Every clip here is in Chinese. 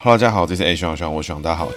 Hello，大家好，这是 A 徐徐，我徐大家好。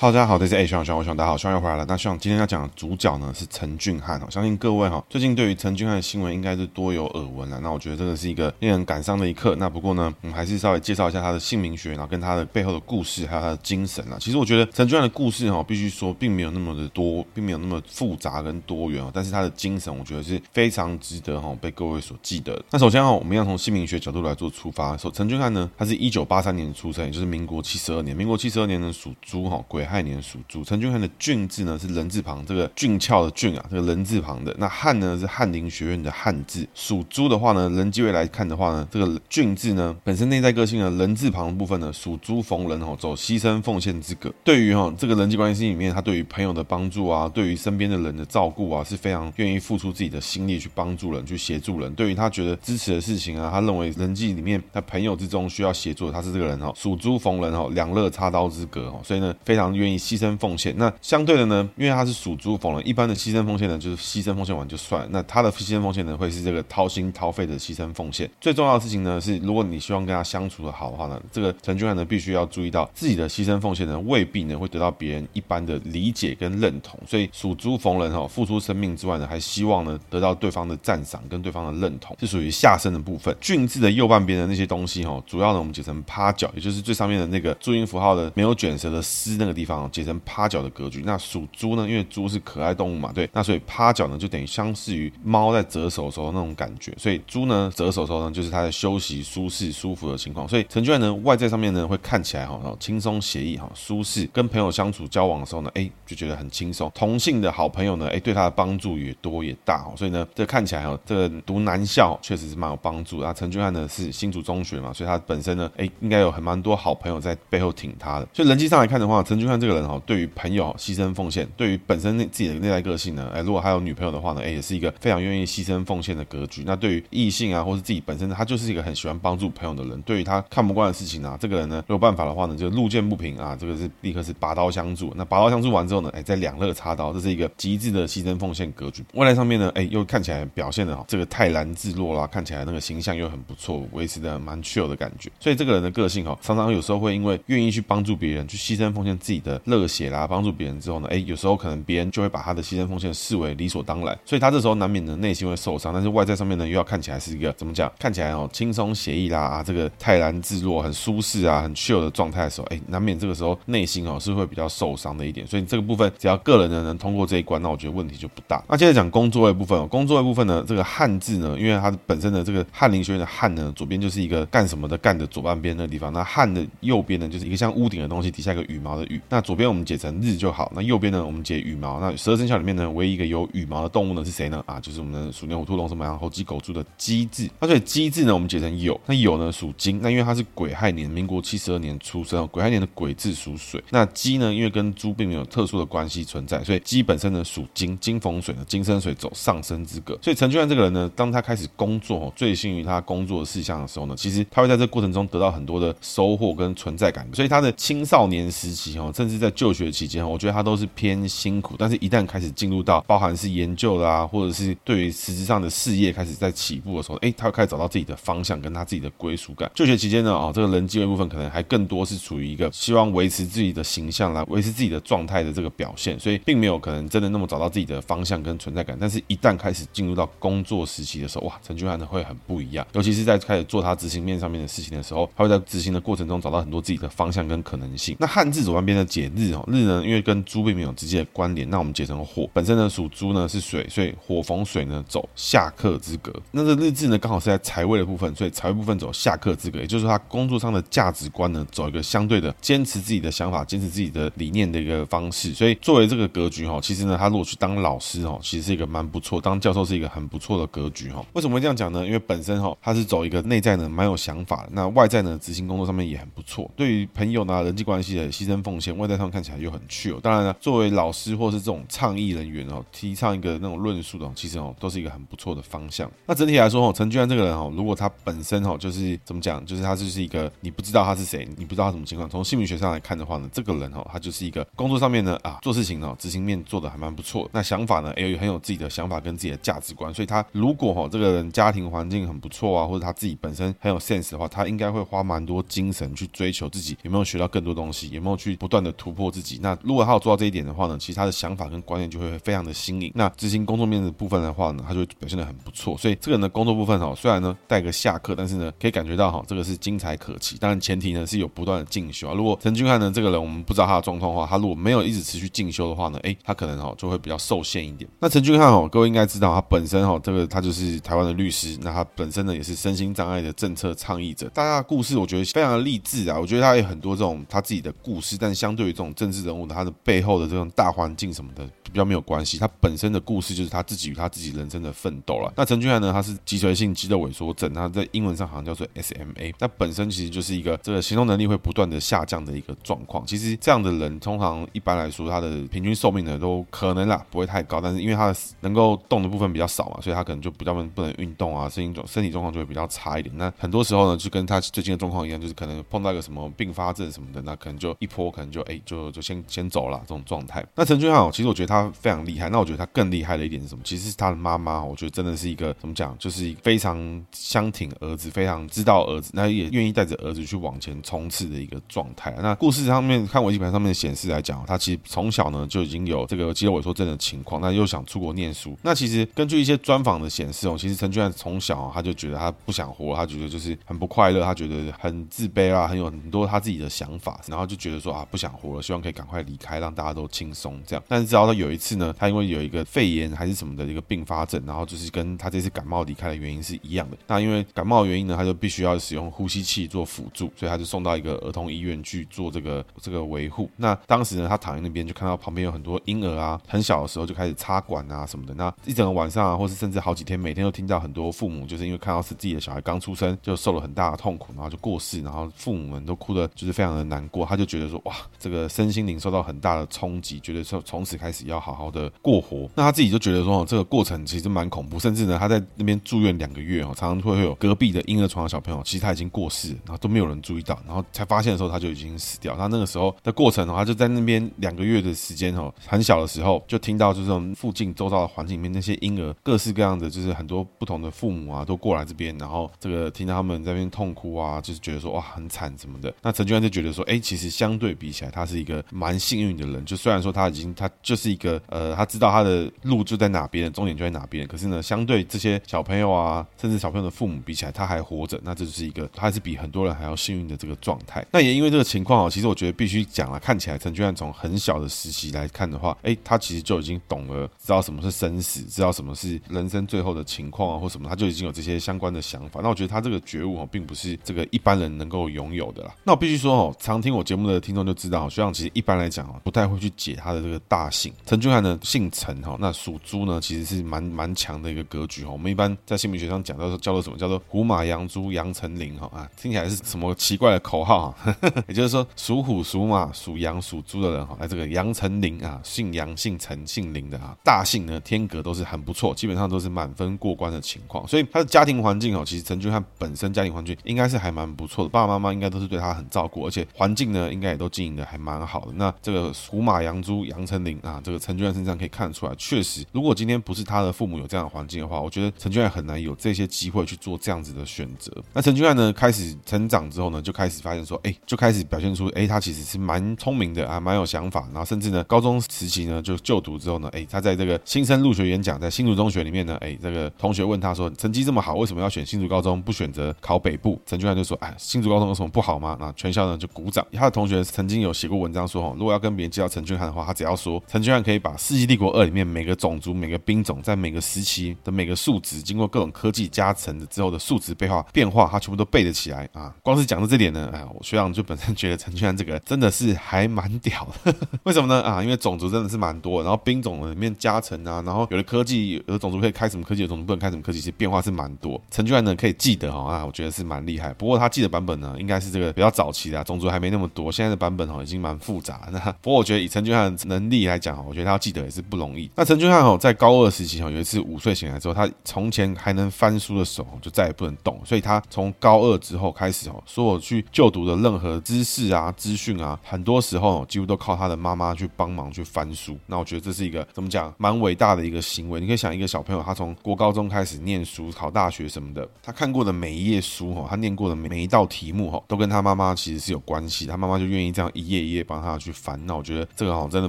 好，大家好，这是 A 徐徐，我徐大家好，徐又回来了。那徐今天要讲的主角呢是陈俊翰哦，相信各位哈最近对于陈俊翰的新闻应该是多有耳闻了。那我觉得这个是一个令人感伤的一刻。那不过呢，我们还是稍微介绍一下他的姓名学，然后跟他的背后的故事，还有他的精神啊。其实我觉得陈俊翰的故事哈，必须说并没有那么的多，并没有那么复杂跟多元哦。但是他的精神，我觉得是非常值得哈被各位所记得。那首先哈，我们要从姓名学角度来做出发。首陈俊翰呢，他是一九八三年出生，也就是民国七十二年。民国七十二年呢属猪哈，癸亥年属猪。陈俊翰的俊字呢是人字旁，这个俊俏的俊啊，这个人字旁的。那翰呢是翰林学院的翰字。属猪的话呢，人机位来看的话呢，这个俊字呢本身内在个性呢，人字旁的部分呢属猪逢人哦，走牺牲奉献之格。对于哈这个人际关系里面，他对于朋友的帮助啊，对于身边的人的照顾啊，是非常愿意付出自己的心力去帮助人，去协助人。对于他觉得支持的事情啊，他认为人际里面他朋友之中需要协助，他是这个人哈，属猪逢人哈，两肋插刀之格哦，所以呢非常愿意牺牲奉献。那相对的呢，因为他是属猪逢人，一般的牺牲奉献呢，就是牺牲奉献完就算。那他的牺牲奉献呢，会是这个掏心掏肺的牺牲奉献。最重要的事情呢，是如果你希望跟他相处的好的话呢，这个陈俊翰呢，必须要注意到自己的牺牲奉献呢，未必呢会得到别人一般的理解跟认同。所以属猪逢人哈，付出生命之外呢，还希望呢得到对方的赞赏跟对方的认同，是属于下身的部分。俊字的右半边的那些东西哈，主要呢我们解成趴脚，也就是最上面的那个注音符号的没有卷舌的丝那个地方，方结成趴脚的格局，那属猪呢？因为猪是可爱动物嘛，对，那所以趴脚呢就等于相似于猫在折手的时候那种感觉，所以猪呢折手的时候呢就是它在休息、舒适、舒服的情况。所以陈俊翰呢外在上面呢会看起来哈轻松写意哈舒适，跟朋友相处交往的时候呢，哎就觉得很轻松。同性的好朋友呢，哎对他的帮助也多也大哈，所以呢这看起来哈这个读男校确实是蛮有帮助。那陈俊翰呢是新竹中学嘛，所以他本身呢哎应该有很蛮多好朋友在背后挺他的。所以人际上来看的话，陈俊汉这个人哈对于朋友牺牲奉献，对于本身自己的内在个性呢，哎，如果还有女朋友的话呢，哎，也是一个非常愿意牺牲奉献的格局。那对于异性啊，或是自己本身，他就是一个很喜欢帮助朋友的人。对于他看不惯的事情啊，这个人呢，有办法的话呢，就路见不平啊，这个是立刻是拔刀相助。那拔刀相助完之后呢，哎，再两肋插刀，这是一个极致的牺牲奉献格局。外在上面呢，哎，又看起来表现的好，这个泰然自若啦，看起来那个形象又很不错，维持的蛮 chill 的感觉。所以这个人的个性哈，常常有时候会因为愿意去帮助别人，去牺牲奉献自己的热血啦，帮助别人之后呢，哎，有时候可能别人就会把他的牺牲奉献视为理所当然，所以他这时候难免的内心会受伤，但是外在上面呢又要看起来是一个怎么讲？看起来哦轻松写意啦啊，这个泰然自若、很舒适啊、很 chill 的状态的时候，哎，难免这个时候内心哦是会比较受伤的一点。所以这个部分只要个人呢能通过这一关，那我觉得问题就不大。那接着讲工作的部分哦，工作的部分呢，这个汉字呢，因为它本身的这个翰林学院的翰呢，左边就是一个干什么的干的左半边那个地方，那翰的右边呢就是一个像屋顶的东西，底下一个羽毛的羽。那那左边我们解成日就好，那右边呢我们解羽毛。那十二生肖里面呢，唯一一个有羽毛的动物呢是谁呢？啊，就是我们的鼠、牛、虎、兔、龙、什么、羊、猴、鸡、狗、猪的鸡字。那所以鸡字呢，我们解成酉。那酉呢属金，那因为它是癸亥年，民国七十二年出生。癸亥年的癸字属水。那鸡呢，因为跟猪并没有特殊的关系存在，所以鸡本身呢属金。金逢水呢，金生水走上升之格。所以陈俊安这个人呢，当他开始工作，醉心于他工作的事项的时候呢，其实他会在这个过程中得到很多的收获跟存在感。所以他的青少年时期哈，甚至在就学期间，我觉得他都是偏辛苦。但是，一旦开始进入到包含是研究啦，或者是对于实质上的事业开始在起步的时候，哎，他会开始找到自己的方向，跟他自己的归属感。就学期间呢，哦，这个人际的部分可能还更多是处于一个希望维持自己的形象啦，维持自己的状态的这个表现，所以并没有可能真的那么找到自己的方向跟存在感。但是，一旦开始进入到工作时期的时候，哇，陈俊翰呢会很不一样，尤其是在开始做他执行面上面的事情的时候，他会在执行的过程中找到很多自己的方向跟可能性。那汉字左半边的解日哦，日呢因为跟猪并没有直接的关联，那我们解成火，本身呢属猪呢是水，所以火逢水呢走下克之格。那这日支呢刚好是在财位的部分，所以财位部分走下克之格，也就是他工作上的价值观呢走一个相对的坚持自己的想法，坚持自己的理念的一个方式。所以作为这个格局哈，其实呢他如果去当老师哦，其实是一个蛮不错，当教授是一个很不错的格局哈。为什么会这样讲呢？因为本身哈他是走一个内在呢蛮有想法，那外在呢执行工作上面也很不错。对于朋友呢人际关系的牺牲奉献，外在上看起来又很趣哦。当然呢，作为老师或是这种倡议人员哦，提倡一个那种论述的，其实哦都是一个很不错的方向。那整体来说哦，陈俊翰这个人哦，如果他本身哦就是怎么讲，就是他就是一个你不知道他是谁，你不知道他什么情况。从心理学上来看的话呢，这个人哦，他就是一个工作上面呢啊做事情哦执行面做得还蛮不错。那想法呢，也有很有自己的想法跟自己的价值观。所以他如果哦这个人家庭环境很不错啊，或者他自己本身很有 sense 的话，他应该会花蛮多精神去追求自己有没有学到更多东西，有没有去不断的突破自己。那如果他有做到这一点的话呢，其实他的想法跟观念就会非常的新颖。那执行工作面的部分的话呢，他就表现得很不错。所以这个人的工作部分哈，虽然呢带个下课，但是呢可以感觉到哈，这个是精彩可期。当然前提呢是有不断的进修啊。如果陈俊翰呢这个人我们不知道他的状况的话，他如果没有一直持续进修的话呢，诶，他可能哈就会比较受限一点。那陈俊翰哦，各位应该知道他本身哈这个他就是台湾的律师，那他本身呢也是身心障碍的政策倡议者。大家的故事我觉得非常的励志啊，我觉得他有很多这种他自己的故事，但相对于这种政治人物的他的背后的这种大环境什么的比较没有关系，他本身的故事就是他自己与他自己人生的奋斗了。那陈俊翰呢，他是脊髓性肌肉萎缩症，他在英文上好像叫做 SMA，那本身其实就是一个这个行动能力会不断的下降的一个状况。其实这样的人通常一般来说他的平均寿命呢都可能啦不会太高，但是因为他的能够动的部分比较少嘛，所以他可能就比较不能运动啊，身体状身体状况就会比较差一点。那很多时候呢，就跟他最近的状况一样，就是可能碰到一个什么并发症什么的，那可能就一波可能就哎就就先先走了这种状态。那陈俊翰其实我觉得他非常厉害。那我觉得他更厉害的一点是什么？其实是他的妈妈，我觉得真的是一个怎么讲，就是一个非常相挺儿子，非常知道儿子，那也愿意带着儿子去往前冲刺的一个状态。那故事上面看维基百科上面显示来讲，他其实从小呢就已经有这个肌肉萎缩症的情况，那又想出国念书。那其实根据一些专访的显示哦，其实陈俊翰从小他就觉得他不想活，他觉得就是很不快乐，他觉得很自卑啊，很有很多他自己的想法，然后就觉得说啊不想活了，希望可以赶快离开，让大家都轻松这样。但是直到他有一次呢，他因为有一个肺炎还是什么的一个并发症，然后就是跟他这次感冒离开的原因是一样的。那因为感冒的原因呢，他就必须要使用呼吸器做辅助，所以他就送到一个儿童医院去做这个这个维护。那当时呢，他躺在那边就看到旁边有很多婴儿啊，很小的时候就开始插管啊什么的。那一整个晚上啊，或是甚至好几天，每天都听到很多父母就是因为看到是自己的小孩刚出生就受了很大的痛苦，然后就过世，然后父母们都哭得就是非常的难过。他就觉得说哇，这个身心灵受到很大的冲击，觉得说从此开始要好好的过活。那他自己就觉得说，这个过程其实蛮恐怖，甚至呢，他在那边住院两个月哦，常常会会有隔壁的婴儿床的小朋友，其实他已经过世，然后都没有人注意到，然后才发现的时候他就已经死掉。他那个时候的过程的话，就在那边两个月的时间哦，很小的时候就听到就是附近周遭的环境里面那些婴儿各式各样的，就是很多不同的父母啊都过来这边，然后这个听到他们在那边痛哭啊，就是觉得说哇很惨什么的。那陈俊翰就觉得说，哎，其实相对比起来，他是一个蛮幸运的人。就虽然说他已经他就是一个呃，他知道他的路就在哪边，终点就在哪边。可是呢，相对这些小朋友啊，甚至小朋友的父母比起来，他还活着，那这就是一个他还是比很多人还要幸运的这个状态。那也因为这个情况啊，其实我觉得必须讲了，看起来陈俊翰从很小的时期来看的话，哎，他其实就已经懂了，知道什么是生死，知道什么是人生最后的情况啊，或什么，他就已经有这些相关的想法。那我觉得他这个觉悟哦，并不是这个一般人能够拥有的啦。那我必须说哦，常听我节目的听众就知道，学长其实一般来讲啊，不太会去解他的这个大姓。陈俊翰呢，姓陈哈，那属猪呢，其实是蛮蛮强的一个格局哈。我们一般在姓名学上讲到叫做什么？叫做虎马羊猪羊成林哈啊，听起来是什么奇怪的口号哈？也就是说，属虎、属马、属羊、属猪的人哈，来这个羊成林啊，姓杨、姓陈、姓林的啊，大姓呢天格都是很不错，基本上都是满分过关的情况。所以他的家庭环境哦，其实陈俊翰本身家庭环境应该是还蛮不错的，爸爸妈妈应该都是对他很照顾，而且环境呢应该也都经营的还蛮好的。那这个虎马羊猪杨丞琳啊，这个陈俊翰身上可以看出来，确实，如果今天不是他的父母有这样的环境的话，我觉得陈俊翰很难有这些机会去做这样子的选择。那陈俊翰呢，开始成长之后呢，就开始发现说，哎，就开始表现出，哎，他其实是蛮聪明的啊，蛮有想法。然后甚至呢，高中时期呢，就就读之后呢，哎，他在这个新生入学演讲，在新竹中学里面呢，哎，这个同学问他说，成绩这么好，为什么要选新竹高中，不选择考北部？陈俊翰就说，哎，新竹高中有什么不好吗？那全校呢就鼓掌。他的同学曾经有写过文章说，哈，如果要跟别人介绍陈俊翰的话，他只要说陈俊翰可以把《世纪帝国二》里面每个种族、每个兵种在每个时期的每个数值，经过各种科技加成的之后的数值变化变化，他全部都背得起来啊。光是讲到这点呢，哎，我学长就本身觉得陈俊翰这个真的是还蛮屌的。为什么呢？啊，因为种族真的是蛮多，然后兵种里面加成啊，然后有的科技，有的种族可以开什么科技，有的种族不能开什么科技，其实变化是蛮多。陈俊翰呢可以记得哈啊，我觉得是蛮厉害。不过他记得版本呢，应该是这个比较早期的，种族还没那么多。现在的版本哈已经蛮复杂。那不过我觉得以陈俊翰能力来讲，我觉得他要记得也是不容易。那陈俊翰哈在高二时期哈，有一次午睡醒来之后，他从前还能翻书的手就再也不能动，所以他从高二之后开始哦，说我去就读的任何知识啊、资讯啊，很多时候几乎都靠他的妈妈去帮忙去翻书。那我觉得这是一个怎么讲，蛮伟大的一个行为。你可以想一个小朋友，他从国高中开始念书、考大学什么的，他看过的每一页书哈，他念过的每一道题目哈，都跟他妈妈其实是有关系。他妈妈就愿意这样一页夜夜帮他去翻。那我觉得这个好像真的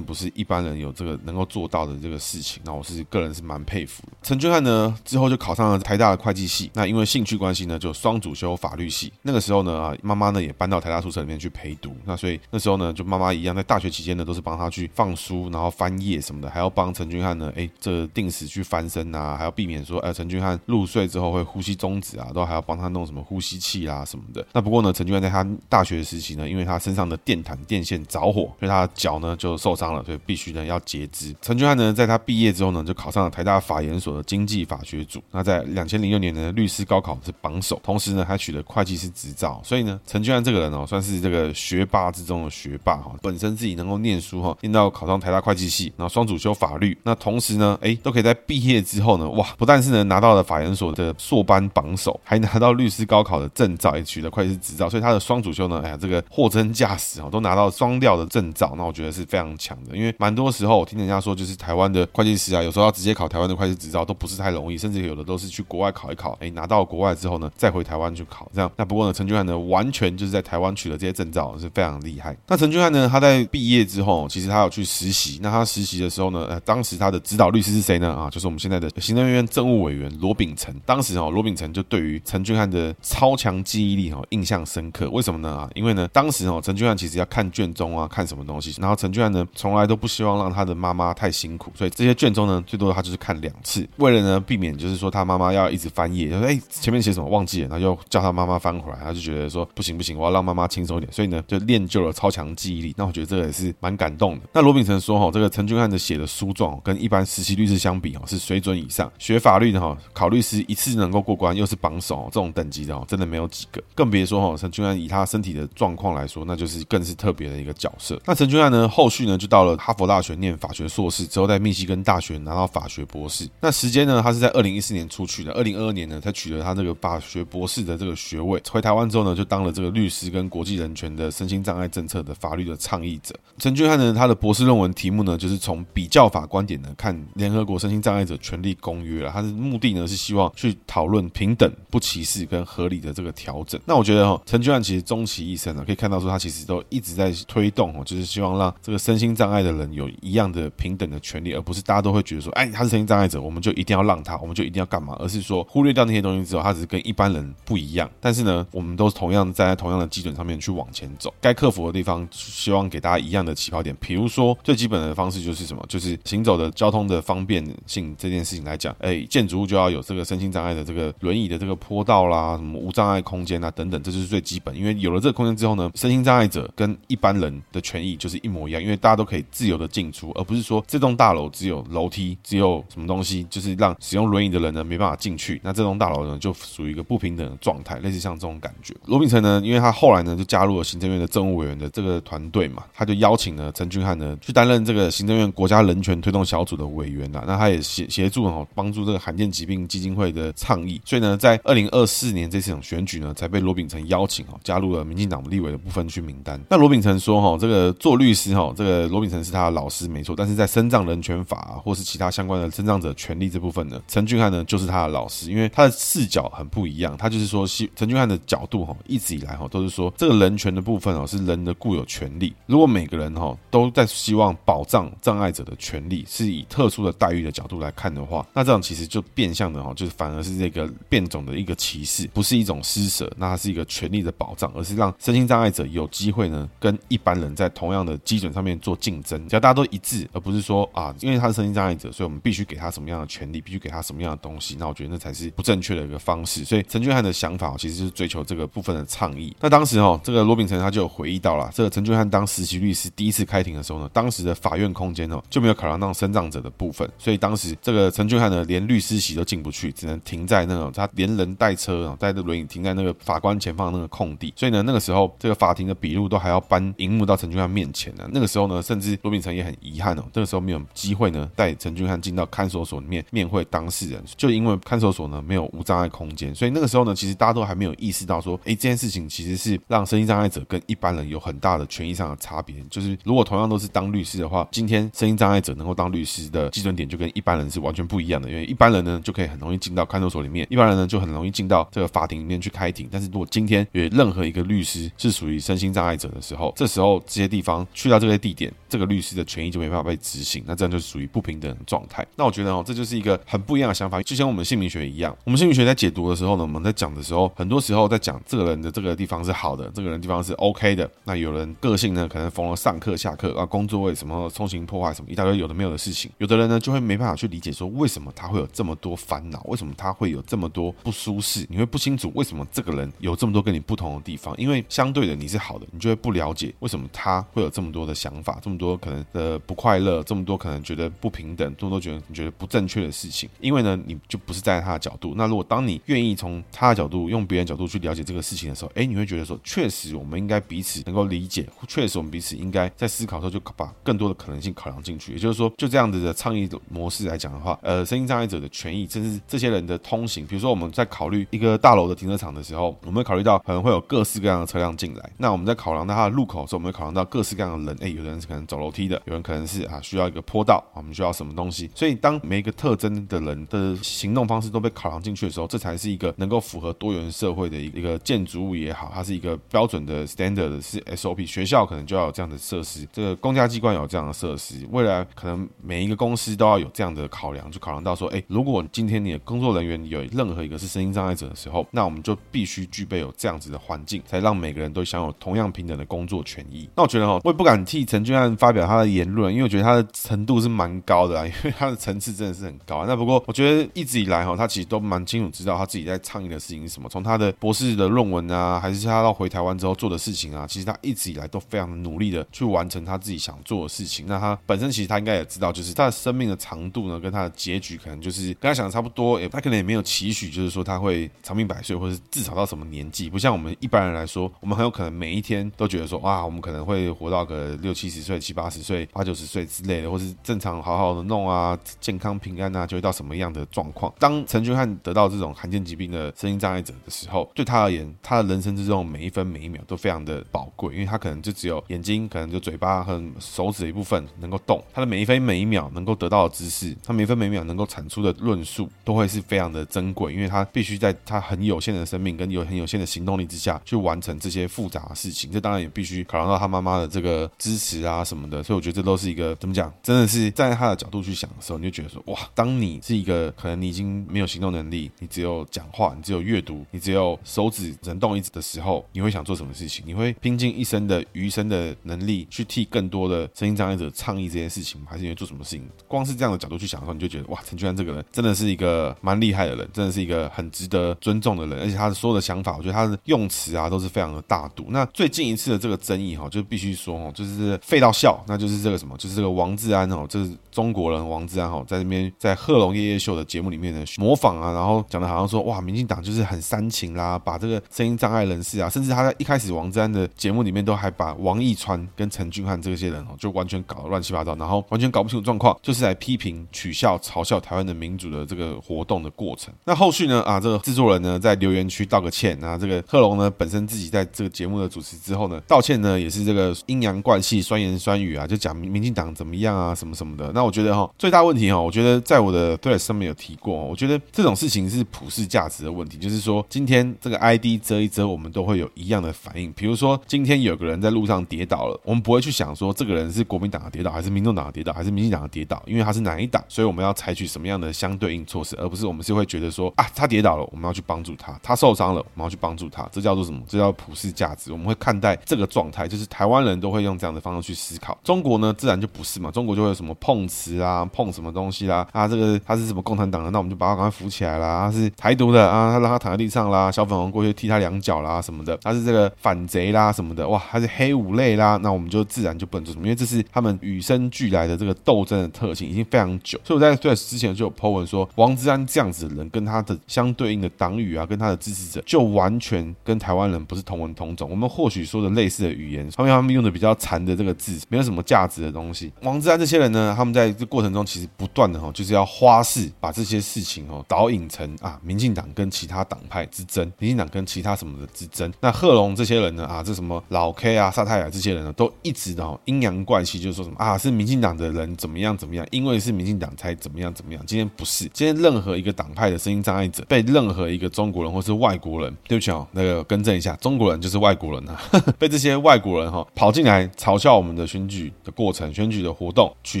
不是一般人有这个能够做到的这个事情。那我是个人是蛮佩服的。陈俊翰呢之后就考上了台大的。会计系。那因为兴趣关系呢，就双主修法律系。那个时候呢啊，妈妈呢也搬到台大宿舍里面去陪读。那所以那时候呢，就妈妈一样在大学期间呢，都是帮他去放书，然后翻页什么的，还要帮陈俊翰呢，哎，这、定时去翻身啊，还要避免说，哎，陈俊翰入睡之后会呼吸中止啊，都还要帮他弄什么呼吸器啊什么的。那不过呢，陈俊翰在他大学时期呢，因为他身上的。电毯电线着火，所以他的脚呢就受伤了，所以必须呢要截肢。陈俊翰呢，在他毕业之后呢，就考上了台大法研所的经济法学组。那在两千零六年呢，律师高考是榜首，同时呢还取得会计师执照。所以呢，陈俊翰这个人哦，算是这个学霸之中的学霸哈。本身自己能够念书哈，念到考上台大会计系，然后双主修法律。那同时呢，哎，都可以在毕业之后呢，哇，不但是呢拿到了法研所的硕班榜首，还拿到律师高考的证照，也取得会计师执照。所以他的双主修呢，哎呀，这个货真价实哦，都拿到双料的证照。那我觉得是非常强的，因为蛮多时候我听人家说，就是台湾的会计师啊，有时候要直接考台湾的会计执照都不是太容易，甚至有的都是去国外考一考，哎，拿到国外之后呢，再回台湾去考这样。那不过呢，陈俊翰呢，完全就是在台湾取得这些证照，是非常厉害。那陈俊翰呢，他在毕业之后，其实他有去实习。那他实习的时候呢，呃，当时他的指导律师是谁呢？啊，就是我们现在的行政院政务委员罗秉成。当时哦，罗秉成就对于陈俊翰的超强记忆力哦印象深刻。为什么呢？啊，因为呢，当时哦，陈俊翰其实要看卷宗啊，看什么东西，然后陈俊翰呢，从来都不希望让他的妈妈太辛苦，所以这些卷宗呢，最多他就是看两次，为了呢避免就是说他妈妈要一直翻页，就说哎前面写什么忘记了，然后又叫他妈妈翻回来，他就觉得说不行不行，我要让妈妈轻松一点，所以呢就练就了超强记忆力。那我觉得这个也是蛮感动的。那罗秉成说哈，这个陈俊翰的写的书状跟一般实习律师相比哦，是水准以上。学法律的哈，考律师一次能够过关，又是榜首，这种等级的哦，真的没有几个。更别说哈，陈俊翰以他身体的状况来说，那就是更是特别别的一个角色。那陈俊翰呢，后续呢就到了哈佛大学念法学硕士，之后在密西根大学拿到法学博士。那时间呢，他是在二零一四年出去的，二零二二年呢才取得他这个法学博士的这个学位。回台湾之后呢，就当了这个律师跟国际人权的身心障碍政策的法律的倡议者。陈俊翰呢，他的博士论文题目呢，就是从比较法观点呢看联合国身心障碍者权利公约了。他的目的呢是希望去讨论平等、不歧视跟合理的这个调整。那我觉得哈，陈俊翰其实终其一生呢，可以看到说他其实都一直在推动哦，就是希望让这个身心障碍的人有一样的平等的权利，而不是大家都会觉得说，哎，他是身心障碍者，我们就一定要让他，我们就一定要干嘛？而是说忽略掉那些东西之后，他只是跟一般人不一样。但是呢，我们都是同样站在同样的基准上面去往前走，该克服的地方，希望给大家一样的起跑点。比如说最基本的方式就是什么？就是行走的交通的方便性这件事情来讲，哎，建筑物就要有这个身心障碍的这个轮椅的这个坡道啦，什么无障碍空间啊等等，这就是最基本。因为有了这个空间之后呢，身心障碍者跟一一般人的权益就是一模一样，因为大家都可以自由的进出，而不是说这栋大楼只有楼梯，只有什么东西，就是让使用轮椅的人呢没办法进去。那这栋大楼呢就属于一个不平等的状态，类似像这种感觉。罗秉成呢，因为他后来呢就加入了行政院的政务委员的这个团队嘛，他就邀请了陈俊翰呢去担任这个行政院国家人权推动小组的委员啦。那他也协协助哦帮助这个罕见疾病基金会的倡议。所以呢，在二零二四年这次选举呢，才被罗秉成邀请哦加入了民进党立委的部分区名单。那罗秉成说哈，这个做律师哈，这个罗秉成是他的老师没错，但是在身障人权法，或是其他相关的身障者权利这部分呢，陈俊翰呢就是他的老师，因为他的视角很不一样。他就是说，陈俊翰的角度哈，一直以来哈都是说，这个人权的部分哦是人的固有权利。如果每个人哈都在希望保障障碍者的权利，是以特殊的待遇的角度来看的话，那这样其实就变相的哈，就是反而是这个变种的一个歧视，不是一种施舍，那它是一个权利的保障，而是让身心障碍者有机会呢跟一般人在同样的基准上面做竞争，只要大家都一致，而不是说啊，因为他是身心障碍者，所以我们必须给他什么样的权利，必须给他什么样的东西。那我觉得那才是不正确的一个方式。所以陈俊翰的想法其实是追求这个部分的倡议。那当时哦，这个罗秉成他就有回忆到了，这个陈俊翰当实习律师第一次开庭的时候呢，当时的法院空间哦就没有考量到身障者的部分，所以当时这个陈俊翰呢连律师席都进不去，只能停在那种他连人带车啊带着轮椅停在那个法官前方那个空地。所以呢，那个时候这个法庭的笔录都还要搬荧幕到陈俊翰面前呢。那个时候呢，甚至罗秉成也很遗憾哦，这个时候没有机会呢带陈俊翰进到看守所里面面会当事人，就因为看守所呢没有无障碍空间，所以那个时候呢，其实大家都还没有意识到说，哎，这件事情其实是让身心障碍者跟一般人有很大的权益上的差别。就是如果同样都是当律师的话，今天身心障碍者能够当律师的基准点就跟一般人是完全不一样的，因为一般人呢就可以很容易进到看守所里面，一般人呢就很容易进到这个法庭里面去开庭。但是如果今天有任何一个律师是属于身心障碍者的时候，这时候这些地方去到这些地点，这个律师的权益就没办法被执行，那这样就属于不平等的状态。那我觉得哦，这就是一个很不一样的想法，就像我们姓名学一样，我们姓名学在解读的时候呢，我们在讲的时候，很多时候在讲这个人的这个地方是好的，这个人地方是 OK 的。那有人个性呢，可能逢了上课下课啊，工作为什么冲行破坏什么一大堆有的没有的事情，有的人呢就会没办法去理解说为什么他会有这么多烦恼，为什么他会有这么多不舒适，你会不清楚为什么这个人有这么多跟你不同的地方，因为相对的你是好的，你就会不了解为什么他会有这么多的想法，这么多可能的不快乐，这么多可能觉得不平等，这么多觉得你觉得不正确的事情，因为呢你就不是站在他的角度。那如果当你愿意从他的角度，用别人角度去了解这个事情的时候，哎，你会觉得说，确实我们应该彼此能够理解，确实我们彼此应该在思考的时候就把更多的可能性考量进去。也就是说，就这样子的倡议的模式来讲的话，呃，身心障碍者的权益，甚至这些人的通行，比如说我们在考虑一个大楼的停车场的时候，我们会考虑到可能会有各式各样的车辆进来。那我们在考量到它的路口的时候，我们会考量到各式各样的人，哎，有的人是可能走楼梯的，有人可能是啊需要一个坡道，我们需要什么东西。所以当每一个特征的人的行动方式都被考量进去的时候，这才是一个能够符合多元社会的一个建筑物也好，它是一个标准的 standard 是 SOP。学校可能就要有这样的设施，这个公家机关有这样的设施，未来可能每一个公司都要有这样的考量，就考量到说，哎，如果今天你的工作人员有任何一个是身心障碍者的时候，那我们就必须具备有这样子的环境，才让每个人都享有同样平等的工作权益。那我觉得哈，我也不敢替陈俊翰发表他的言论，因为我觉得他的程度是蛮高的啊，因为他的层次真的是很高啊。那不过我觉得一直以来哈，他其实都蛮清楚知道他自己在倡议的事情是什么，从他的博士的论文啊，还是他到回台湾之后做的事情啊，其实他一直以来都非常努力的去完成他自己想做的事情。那他本身其实他应该也知道，就是他的生命的长度呢，跟他的结局可能就是跟他想的差不多，也他可能也没有期许，就是说他会长命百岁，或者是至少到什么年纪。不像我们一般人来说，我们很有可能每一天都觉得说，啊，我们可能会活到个六七十岁、七八十岁、八九十岁之类的，或是正常好好的弄啊，健康平安啊，就会到什么样的状况。当陈俊翰得到这种罕见疾病的身心障碍者的时候，对他而言，他的人生之中每一分每一秒都非常的宝贵，因为他可能就只有眼睛，可能就嘴巴和手指的一部分能够动，他的每一分每一秒能够得到的知识，他每分每秒能够产出的论述，都会是非常的珍贵，因为他必须在他很有限的生命跟有很有限的行动力之下去完成这些复杂的事情。这当然也必须考量到他妈妈的这个支持啊什么的，所以我觉得这都是一个怎么讲，真的是站在他的角度去想的时候，你就觉得说哇，当你是一个可能你已经没有行动能力，你只有讲话，你只有阅读，你只有手指能动一指的时候，你会想做什么事情？你会拼尽一生的余生的能力去替更多的身心障碍者倡议这件事情，还是因为做什么事情？光是这样的角度去想的时候，你就觉得哇，陈俊安这个人真的是一个蛮厉害的人，真的是一个很值得尊重的人，而且他的所有的想法，我觉得他的用词啊都是非常的大度。那最近一次的这个争议哈，就必须说哦，就是废到笑，那就是这个什么，就是这个王志安哦，就是中国人王志安哈，在那边在贺龙夜夜秀的节目里面呢模仿啊，然后讲的好像说哇，民进党就是很煽情啦，把这个声音障碍人士啊，甚至他在一开始王志安的节目里面都还把王义川跟陈俊翰这些人哦，就完全搞得乱七八糟，然后完全搞不清楚状况，就是来批评、取笑、嘲笑台湾的民主的这个活动的过程。那后续呢啊，这个制作人呢在留言区道个歉啊，这个贺龙呢本身自己在这个节目的主持之后呢道歉呢也是这个阴阳怪气、酸言酸语啊，就讲民进党怎么样啊什么什么的。那我觉得哈最大问题哈，我觉得在我的对上面有提过，我觉得这种事情是普世价值的问题，就是说今天这个 ID 遮一遮，我们都会有一样的反应。比如说今天有个人在路上跌倒了，我们不会去想说这个人是国民党的跌倒，还是民众党的跌倒，还是民进党的跌倒，因为他是哪一党，所以我们要采取什么样的相对应措施，而不是我们是会觉得说啊，他跌倒了，我们要去帮助他；他受伤了，我们要去帮助他。这叫做什么？这叫普世价值。我们会看待这个状状态，就是台湾人都会用这样的方式去思考。中国呢，自然就不是嘛，中国就会有什么碰瓷啊，碰什么东西啦，啊，这个他是什么共产党的，那我们就把他赶快扶起来啦。他是台独的啊，他让他躺在地上啦，小粉红过去踢他两脚啦什么的，他是这个反贼啦什么的，哇，他是黑五类啦，那我们就自然就不能做什么，因为这是他们与生俱来的这个斗争的特性，已经非常久。所以我在对之前就有 po 文说，王志安这样子的人跟他的相对应的党羽啊，跟他的支持者，就完全跟台湾人不是同文同种。我们或许说的类似的语言，后面他们用的比较残的这个字，没有什么价值的东西。王志安这些人呢，他们在这过程中其实不断的哈，就是要花式把这些事情哦导引成啊，民进党跟其他党派之争，民进党跟其他什么的之争。那贺龙这些人呢啊，这什么老 K 啊、萨泰尔这些人呢，都一直的阴阳怪气，就是说什么啊，是民进党的人怎么样怎么样，因为是民进党才怎么样怎么样。今天不是，今天任何一个党派的声音障碍者被任何一个中国人或是外国人，对不起哦，那个更正一下，中国人就是外国人啊，被这些外 外国人哈跑进来嘲笑我们的选举的过程、选举的活动，取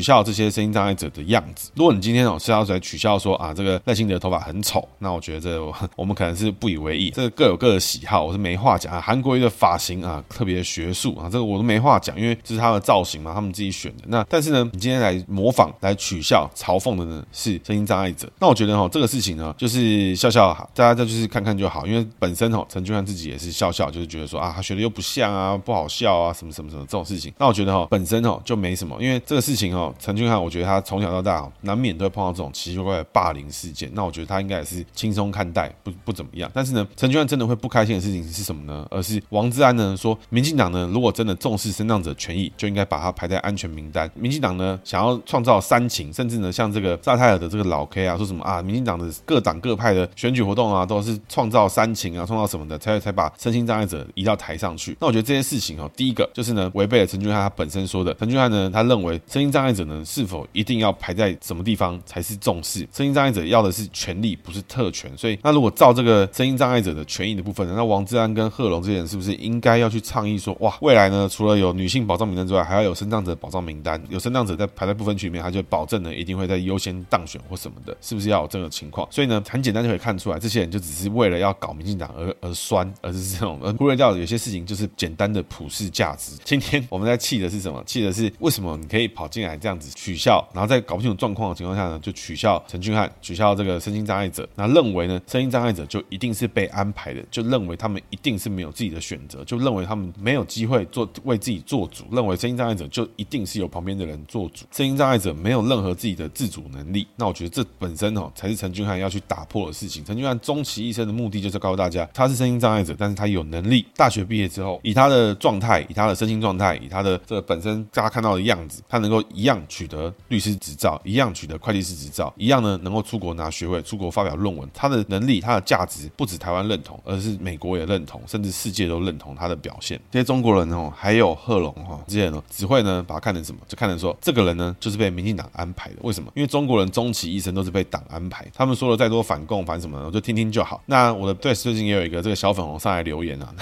笑这些声音障碍者的样子。如果你今天哦是要来取笑说啊，这个赖清德的头发很丑，那我觉得这我们可能是不以为意，这个各有各的喜好，我是没话讲啊。韩国瑜的发型啊特别学术啊，这个我都没话讲，因为这是他的造型嘛，他们自己选的。那但是呢，你今天来模仿、来取笑、嘲讽的呢是声音障碍者，那我觉得哈这个事情呢就是笑笑，大家再就是看看就好，因为本身哈陈俊安自己也是笑笑，就是觉得说啊他学的又不像啊，不好笑啊，什么什么什么这种事情。那我觉得哈本身哈就没什么，因为这个事情哈陈俊翰我觉得他从小到大难免都会碰到这种奇奇怪怪的霸凌事件，那我觉得他应该也是轻松看待，不不怎么样。但是呢，陈俊翰真的会不开心的事情是什么呢？而是王资安呢说，民进党呢如果真的重视身障者权益，就应该把他排在安全名单。民进党呢想要创造煽情，甚至呢像这个萨泰尔的这个老 K 啊，说什么啊，民进党的各党各派的选举活动啊，都是创造煽情啊，创造什么的，才才把身心障碍者移到台上去。那我觉得这些事情哦，第一个就是呢违背了陈俊翰他本身说的。陈俊翰呢他认为身心障碍者呢是否一定要排在什么地方才是重视？身心障碍者要的是权利，不是特权。所以那如果照这个身心障碍者的权益的部分呢，那王志安跟贺龙这些人是不是应该要去倡议说，哇，未来呢除了有女性保障名单之外，还要有身障者保障名单，有身障者在排在不分区里面，他就保证呢一定会在优先当选或什么的，是不是要有这个情况？所以呢，很简单就可以看出来，这些人就只是为了要搞民进党而而酸，而是这种而忽略掉有些事情就是简单的普世价值。今天我们在气的是什么？气的是为什么你可以跑进来这样子取笑，然后在搞不清楚状况的情况下呢，就取笑陈俊翰，取笑这个身心障碍者，那认为呢，身心障碍者就一定是被安排的，就认为他们一定是没有自己的选择，就认为他们没有机会做为自己做主，认为身心障碍者就一定是由旁边的人做主，身心障碍者没有任何自己的自主能力。那我觉得这本身哦，才是陈俊翰要去打破的事情。陈俊翰终其一生的目的就是告诉大家，他是身心障碍者，但是他有能力。大学毕业之后，以他的状态，以他的身心状态，以他的这个本身大家看到的样子，他能够一样取得律师执照，一样取得会计师执照，一样呢能够出国拿学位，出国发表论文。他的能力，他的价值不止台湾认同，而是美国也认同，甚至世界都认同他的表现。这些中国人哦，还有贺龙哈，这些人呢，只会呢把他看成什么？就看成说这个人呢就是被民进党安排的。为什么？因为中国人终其一生都是被党安排。他们说了再多反共反什么的，我就听听就好。那我的对最近也有一个这个小粉红上来留言啊，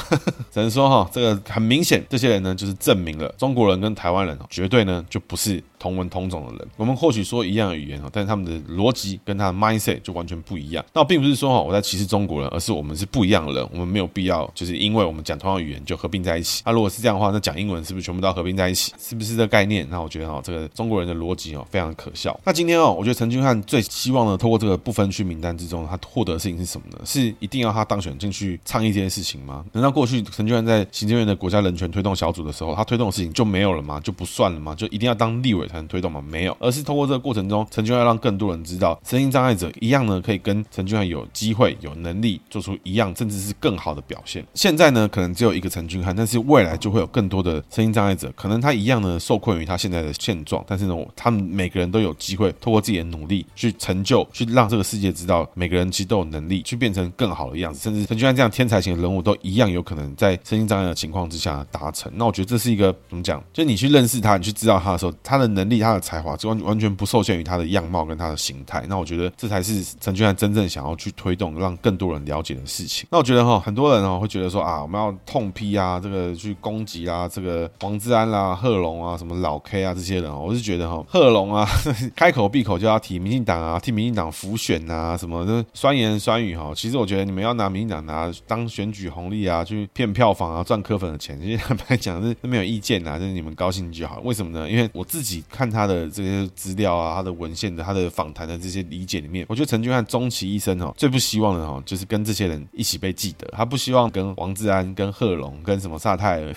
只能说哈，这个很明显，这些人呢就是证明了中国人跟台湾人绝对呢就不是。同文同种的人，我们或许说一样的语言哦，但是他们的逻辑跟他的 mindset 就完全不一样。那并不是说哈我在歧视中国人，而是我们是不一样的人，我们没有必要就是因为我们讲同样语言就合并在一起。那如果是这样的话，那讲英文是不是全部都要合并在一起？是不是这个概念？那我觉得哈，这个中国人的逻辑哦非常可笑。那今天哦，我觉得陈俊翰最希望呢，透过这个不分区名单之中，他获得的事情是什么呢？是一定要他当选进去倡议这件事情吗？难道过去陈俊翰在行政院的国家人权推动小组的时候，他推动的事情就没有了吗？就不算了吗？就一定要当立委才能推动吗？没有。而是通过这个过程中，陈俊翰让更多人知道，身心障碍者一样呢，可以跟陈俊翰有机会、有能力做出一样，甚至是更好的表现。现在呢，可能只有一个陈俊翰，但是未来就会有更多的身心障碍者，可能他一样呢，受困于他现在的现状，但是呢，他们每个人都有机会，透过自己的努力去成就，去让这个世界知道，每个人其实都有能力去变成更好的样子，甚至陈俊翰这样天才型的人物，都一样有可能在身心障碍的情况之下达成。那我觉得这是一个怎么讲？就你去认识他，你去知道他的时候，他的能力、他的才华。完完全不受限于他的样貌跟他的形态，那我觉得这才是陈俊翰真正想要去推动，让更多人了解的事情。那我觉得哈，很多人哦会觉得说啊，我们要痛批啊，这个去攻击啊，这个王资安啦、贺龙啊、什么老 K 啊这些人，我是觉得哈，贺龙啊，开口闭口就要提民进党啊，替民进党辅选啊，什么的酸言酸语哈。其实我觉得你们要拿民进党拿当选举红利啊，去骗票房啊，赚柯粉的钱，其实坦白讲是没有意见呐，就是你们高兴就好。为什么呢？因为我自己看他的这些资料啊，他的文献的，他的访谈的这些理解里面，我觉得陈俊翰终其一生哦，最不希望的哦，就是跟这些人一起被记得。他不希望跟王志安、跟贺龙、跟什么萨泰尔、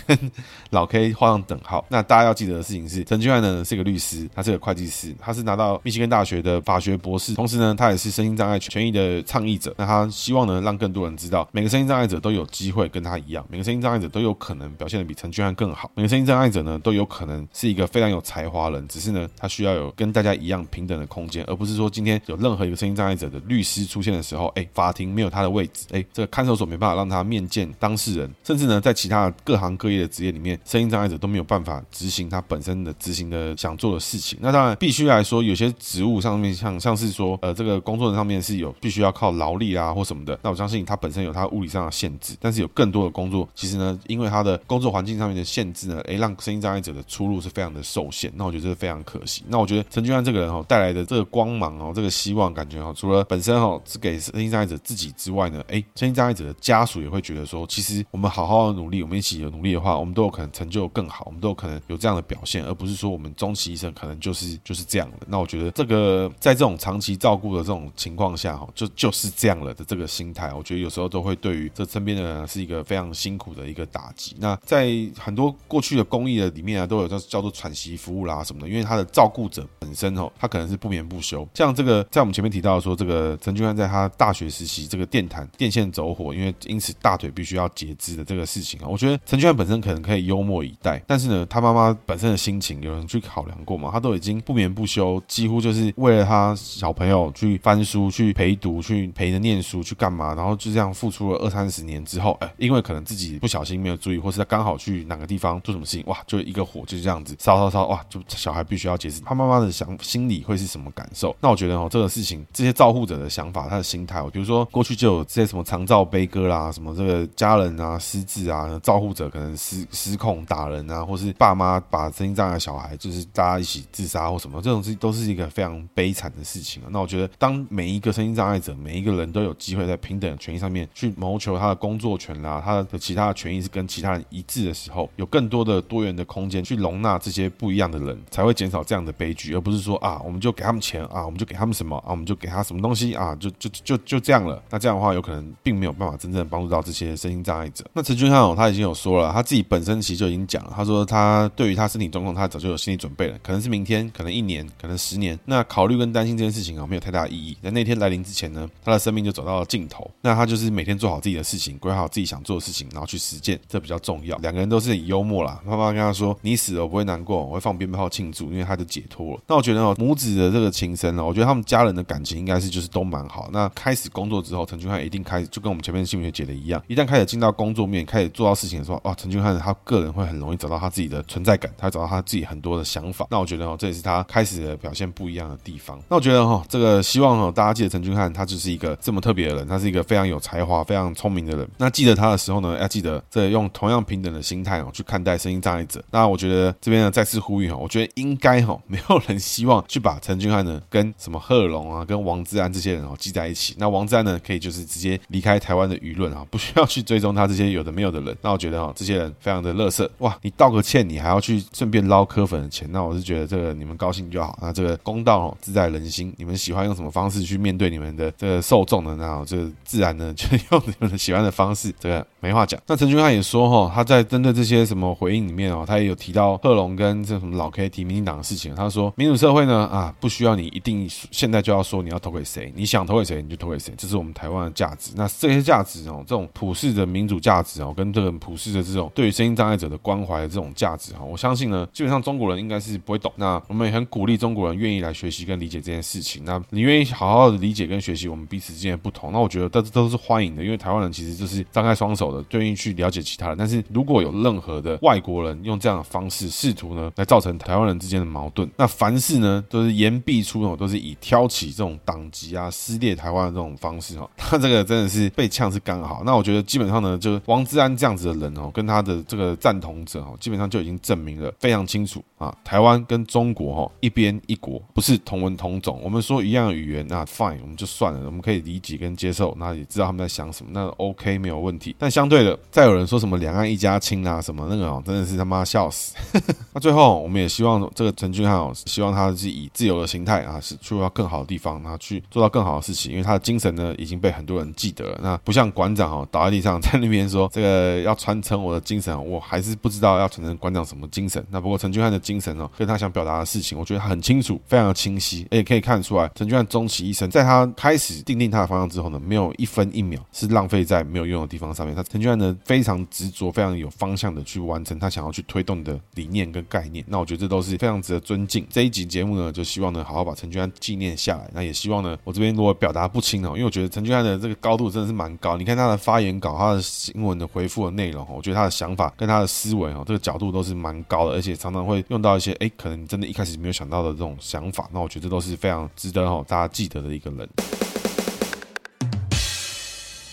老 K 画上等号。那大家要记得的事情是，陈俊翰呢是个律师，他是个会计师，他是拿到密西根大学的法学博士，同时呢，他也是身心障碍权益的倡议者。那他希望呢，让更多人知道，每个身心障碍者都有机会跟他一样，每个身心障碍者都有可能表现的比陈俊翰更好，每个声音障碍者呢都有可能是一个非常有才华人，只是呢，他需要有跟大家一样平等的空间，而不是说今天有任何一个声音障碍者的律师出现的时候，哎，法庭没有他的位置，哎，这个看守所没办法让他面见当事人，甚至呢，在其他各行各业的职业里面，声音障碍者都没有办法执行他本身的执行的想做的事情。那当然，必须来说，有些职务上面像像是说，呃，这个工作上面是有必须要靠劳力啊或什么的，那我相信他本身有他物理上的限制，但是有更多的工作，其实呢，因为他的工作环境上面的限制呢，哎，让身心障碍者的出路是非常的受限。那我觉得这是非常可惜。那我觉得陈俊安这个人哦，带来的这个光芒哦，这个希望感觉哦，除了本身哦是给身心障碍者自己之外呢，哎，身心障碍者的家属也会觉得说，其实我们好好的努力，我们一起有努力的话，我们都有可能成就更好，我们都有可能有这样的表现，而不是说我们终其一生可能就是就是这样的。那我觉得这个在这种长期照顾的这种情况下哈，就就是这样了的这个心态，我觉得有时候都会对于这身边的人是一个非常辛苦的一个打击。那在很多过去的公益的里面啊，都有叫叫做喘息服务啦什么的，因为他的照顾者本身哦，他可能是不眠不休。像这个在我们前面提到说，这个陈俊翰在他大学时期，这个电毯电线走火，因为因此大腿必须要截肢的这个事情啊，我觉得陈俊翰本身可能可以幽默以待，但是呢，他妈妈本身的心情有人去考量过嘛？他都已经不眠不休，几乎就是为了他小朋友去翻书、去陪读、去陪着念书、去干嘛，然后就这样付出了二三十年之后，哎，因为可能自己不小心没有注意，或是他刚好去哪个地方做什么事情，哇，就一个火就是这样子烧烧烧，哇，就小孩必须要截肢。他妈妈的想心里会是什么感受？那我觉得哦，这个事情，这些照护者的想法，他的心态，比如说过去就有这些什么长照悲歌啦，什么这个家人啊失智啊，照护者可能失失控打人啊，或是爸妈把身心障碍小孩就是大家一起自杀或什么，这种事都是一个非常悲惨的事情啊。那我觉得，当每一个身心障碍者，每一个人都有机会在平等的权益上面去谋求他的工作权啦，他的其他的权益是跟其他人一致的时候，有更多的多元的空间去容纳这些不一样的人，才会减少这样的悲剧，而不是说啊，我们就给他们钱啊，我们就给他们什么啊，我们就给他什么东西啊，就就就就这样了。那这样的话，有可能并没有办法真正帮助到这些身心障碍者。那陈俊翰哦，他已经有说了，他自己本身其实就已经讲了，他说他对于他身体状况，他早就有心理准备了，可能是明天，可能一年，可能十年。那考虑跟担心这件事情啊，没有太大意义。在那天来临之前呢，他的生命就走到了尽头。那他就是每天做好自己的事情，规划好自己想做的事情，然后去实践，这比较重重要。两个人都是以幽默啦。妈妈跟他说：“你死了我不会难过，我会放鞭炮庆祝，因为他就解脱了。”那我觉得哦，母子的这个情深呢，我觉得他们家人的感情应该是就是都蛮好。那开始工作之后，陈俊翰一定开始就跟我们前面新闻学姐的一样，一旦开始进到工作面，开始做到事情的时候，哦，陈俊翰他个人会很容易找到他自己的存在感，他找到他自己很多的想法。那我觉得哦，这也是他开始的表现不一样的地方。那我觉得哈，这个希望哦，大家记得陈俊翰他就是一个这么特别的人，他是一个非常有才华、非常聪明的人。那记得他的时候呢，要记得这用同样平等的心态哦去看待身心障碍者。那我觉得这边呢再次呼吁哈，我觉得应该哈，没有人希望去把陈俊翰呢跟什么贺龙啊、跟王志安这些人哦记在一起。那王志安呢可以就是直接离开台湾的舆论啊，不需要去追踪他这些有的没有的人。那我觉得哈，这些人非常的乐色哇！你道个歉，你还要去顺便捞柯粉的钱，那我是觉得这个你们高兴就好。那这个公道哦自在人心，你们喜欢用什么方式去面对你们的这个受众呢？那这个自然呢就用你们喜欢的方式，这个没话讲。那陈俊翰也说哈，他在针对这些什么回应里面哦，他也有提到贺龙跟这什么老 K 提民进党的事情。他说民主社会呢啊，不需要你一定现在就要说你要投给谁，你想投给谁你就投给谁，这是我们台湾的价值。那这些价值哦，这种普世的民主价值哦，跟这个普世的这种对于声音障碍者的关怀的这种价值哈，我相信呢，基本上中国人应该是不会懂。那我们也很鼓励中国人愿意来学习跟理解这件事情。那你愿意好好的理解跟学习我们彼此之间的不同，那我觉得这都是欢迎的，因为台湾人其实就是张开双手的，愿意去了解其他人。但是如果有任何的外国人用这样的方式试图呢来造成台湾人之间的矛盾，那凡事呢都是言必出哦，都是以挑起这种党籍啊、撕裂台湾的这种方式哈。他这个真的是被呛是刚好。那我觉得基本上呢，就是王志安这样子的人哦，跟他的这个赞同者哦，基本上就已经证明了非常清楚。啊，台湾跟中国哈一边一国，不是同文同种。我们说一样的语言，那 fine，我们就算了，我们可以理解跟接受，那也知道他们在想什么，那 OK 没有问题。但相对的，再有人说什么两岸一家亲啊什么那个哦，真的是他妈笑死。那最后，我们也希望这个陈俊翰哦，希望他是以自由的心态啊，是去到更好的地方，然后去做到更好的事情，因为他的精神呢已经被很多人记得了。那不像馆长哦，倒在地上在那边说这个要传承我的精神，我还是不知道要传承馆长什么精神。那不过陈俊翰的精精神哦，跟他想表达的事情，我觉得很清楚，非常的清晰，而且可以看出来，陈俊翰终其一生，在他开始定定他的方向之后呢，没有一分一秒是浪费在没有用的地方上面。他陈俊翰呢非常执着，非常有方向的去完成他想要去推动的理念跟概念。那我觉得这都是非常值得尊敬。这一集节目呢，就希望呢好好把陈俊翰纪念下来。那也希望呢，我这边如果表达不清哦，因为我觉得陈俊翰的这个高度真的是蛮高。你看他的发言稿，他的新闻的回复的内容，我觉得他的想法跟他的思维哦，这个角度都是蛮高的，而且常常会用到一些哎，可能你真的一开始没有想到的这种想法。那我觉得这都是非常值得哈大家记得的一个人。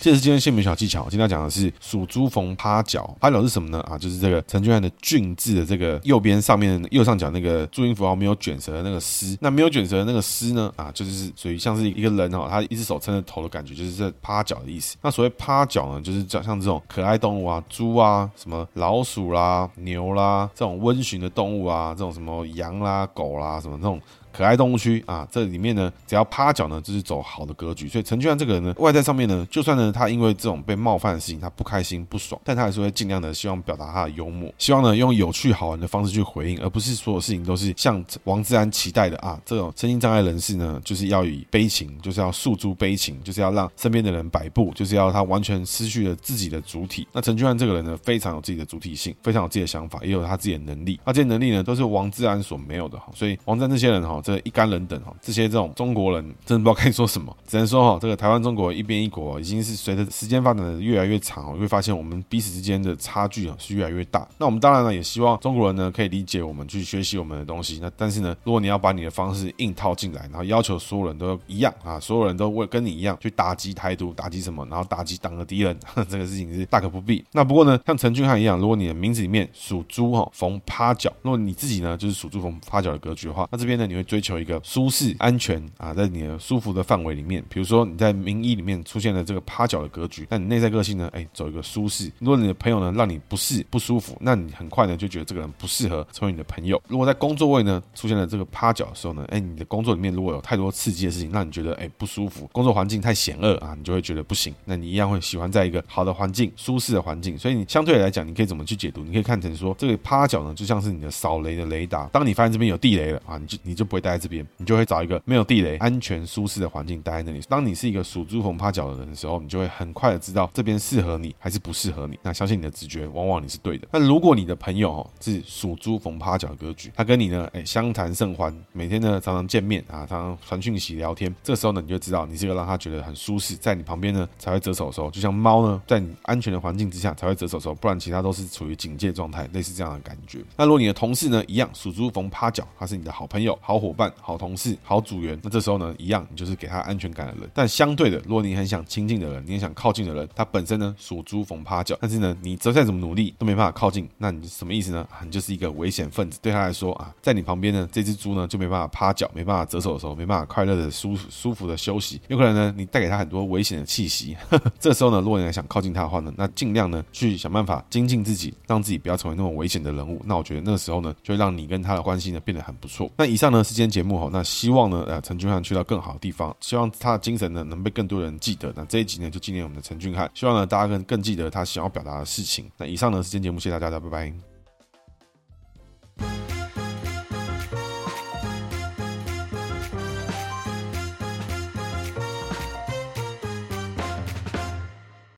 这是今天姓名小技巧。今天要讲的是属猪逢趴脚，趴脚是什么呢？啊，就是这个陈俊翰的“俊”字的这个右边上面右上角那个注音符号没有卷舌的那个“丝”。那没有卷舌的那个“丝”呢？啊，就是属于像是一个人哈，他一只手撑着头的感觉，就是这趴脚的意思。那所谓趴脚呢，就是像像这种可爱动物啊，猪啊，什么老鼠啦、牛啦，这种温驯的动物啊，这种什么羊啦、狗啦，什么这种。可爱动物区啊，这里面呢，只要趴脚呢，就是走好的格局。所以陈俊安这个人呢，外在上面呢，就算呢他因为这种被冒犯的事情，他不开心不爽，但他还是会尽量的希望表达他的幽默，希望呢用有趣好玩的方式去回应，而不是所有事情都是像王志安期待的啊。这种身心障碍人士呢，就是要以悲情，就是要诉诸悲情，就是要让身边的人摆布，就是要他完全失去了自己的主体。那陈俊安这个人呢，非常有自己的主体性，非常有自己的想法，也有他自己的能力。那这些能力呢，都是王志安所没有的哈。所以王志安这些人哈。这一干人等哈，这些这种中国人真的不知道该说什么，只能说哈，这个台湾中国一边一国已经是随着时间发展的越来越长，你会发现我们彼此之间的差距啊是越来越大。那我们当然呢也希望中国人呢可以理解我们，去学习我们的东西。那但是呢，如果你要把你的方式硬套进来，然后要求所有人都一样啊，所有人都会跟你一样去打击台独，打击什么，然后打击党的敌人，这个事情是大可不必。那不过呢，像陈俊翰一样，如果你的名字里面属猪哈逢趴脚，如果你自己呢就是属猪逢趴脚的格局的话，那这边呢你会追求一个。舒适、安全啊，在你的舒服的范围里面，比如说你在名医里面出现了这个趴脚的格局，那你内在个性呢？哎，走一个舒适。如果你的朋友呢让你不适、不舒服，那你很快呢就觉得这个人不适合成为你的朋友。如果在工作位呢出现了这个趴脚的时候呢，哎，你的工作里面如果有太多刺激的事情，让你觉得哎不舒服，工作环境太险恶啊，你就会觉得不行。那你一样会喜欢在一个好的环境、舒适的环境。所以你相对来讲，你可以怎么去解读？你可以看成说，这个趴脚呢就像是你的扫雷的雷达，当你发现这边有地雷了啊，你就你就不会待在这边。你就会找一个没有地雷、安全、舒适的环境待在那里。当你是一个属猪逢趴脚的人的时候，你就会很快的知道这边适合你还是不适合你。那相信你的直觉，往往你是对的。那如果你的朋友哦是属猪逢趴脚的格局，他跟你呢哎相谈甚欢，每天呢常常见面啊，常常传讯息聊天，这时候呢你就知道你是个让他觉得很舒适，在你旁边呢才会折手手，就像猫呢在你安全的环境之下才会折手手，不然其他都是处于警戒状态，类似这样的感觉。那如果你的同事呢一样属猪逢趴脚，他是你的好朋友、好伙伙伴、好同事。好组员，那这时候呢，一样，你就是给他安全感的人。但相对的，如果你很想亲近的人，你很想靠近的人，他本身呢属猪逢趴脚，但是呢，你再怎么努力都没办法靠近，那你什么意思呢？你就是一个危险分子。对他来说啊，在你旁边呢，这只猪呢就没办法趴脚，没办法折手的时候，没办法快乐的舒舒服的休息。有可能呢，你带给他很多危险的气息。这时候呢，如果你还想靠近他的话呢，那尽量呢去想办法精进自己，让自己不要成为那种危险的人物。那我觉得那个时候呢，就会让你跟他的关系呢变得很不错。那以上呢是今天节目哈，那希望呢，呃，陈俊翰去到更好的地方，希望他的精神呢能被更多人记得。那这一集呢就纪念我们的陈俊翰，希望呢大家更更记得他想要表达的事情。那以上呢是今天节目，谢谢大家，拜拜。